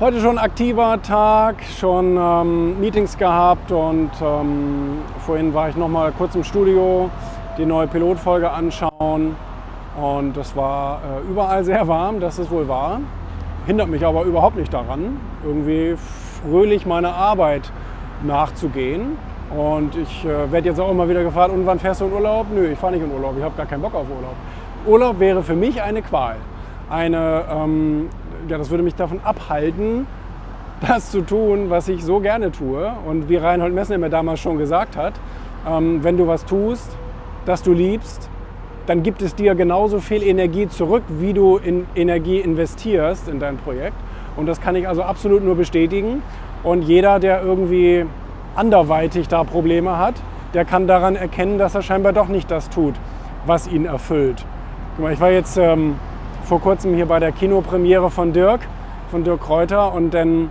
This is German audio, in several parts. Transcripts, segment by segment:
Heute schon aktiver Tag, schon ähm, Meetings gehabt und ähm, vorhin war ich noch mal kurz im Studio, die neue Pilotfolge anschauen und es war äh, überall sehr warm, das ist wohl wahr. Hindert mich aber überhaupt nicht daran, irgendwie fröhlich meiner Arbeit nachzugehen. Und ich äh, werde jetzt auch immer wieder gefragt, und wann fährst du in Urlaub? Nö, ich fahre nicht in Urlaub, ich habe gar keinen Bock auf Urlaub. Urlaub wäre für mich eine Qual. Eine, ähm, ja, das würde mich davon abhalten, das zu tun, was ich so gerne tue. Und wie Reinhold Messner mir damals schon gesagt hat, ähm, wenn du was tust, das du liebst, dann gibt es dir genauso viel Energie zurück, wie du in Energie investierst in dein Projekt. Und das kann ich also absolut nur bestätigen. Und jeder, der irgendwie anderweitig da Probleme hat, der kann daran erkennen, dass er scheinbar doch nicht das tut, was ihn erfüllt. Ich war jetzt ähm, vor kurzem hier bei der Kinopremiere von Dirk, von Dirk Kräuter und dann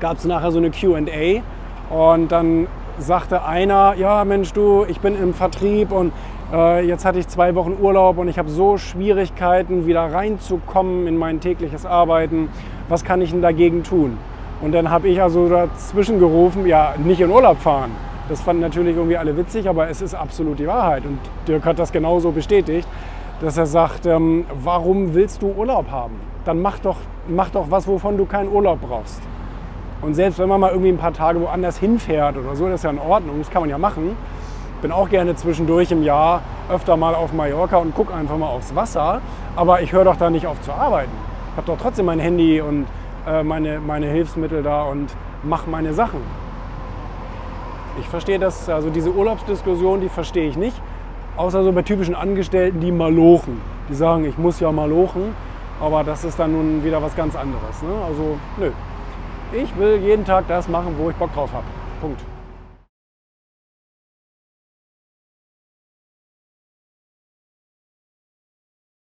gab es nachher so eine QA und dann sagte einer, ja Mensch du, ich bin im Vertrieb und äh, jetzt hatte ich zwei Wochen Urlaub und ich habe so Schwierigkeiten, wieder reinzukommen in mein tägliches Arbeiten. Was kann ich denn dagegen tun? Und dann habe ich also dazwischen gerufen, ja, nicht in Urlaub fahren. Das fanden natürlich irgendwie alle witzig, aber es ist absolut die Wahrheit. Und Dirk hat das genauso bestätigt, dass er sagt, ähm, warum willst du Urlaub haben? Dann mach doch, mach doch was, wovon du keinen Urlaub brauchst. Und selbst wenn man mal irgendwie ein paar Tage woanders hinfährt oder so, das ist ja in Ordnung, das kann man ja machen. Bin auch gerne zwischendurch im Jahr öfter mal auf Mallorca und gucke einfach mal aufs Wasser. Aber ich höre doch da nicht auf zu arbeiten. Ich habe doch trotzdem mein Handy und äh, meine, meine Hilfsmittel da und mache meine Sachen. Ich verstehe das, also diese Urlaubsdiskussion, die verstehe ich nicht. Außer so bei typischen Angestellten, die malochen. Die sagen, ich muss ja malochen, aber das ist dann nun wieder was ganz anderes. Ne? Also, nö. Ich will jeden Tag das machen, wo ich Bock drauf habe. Punkt.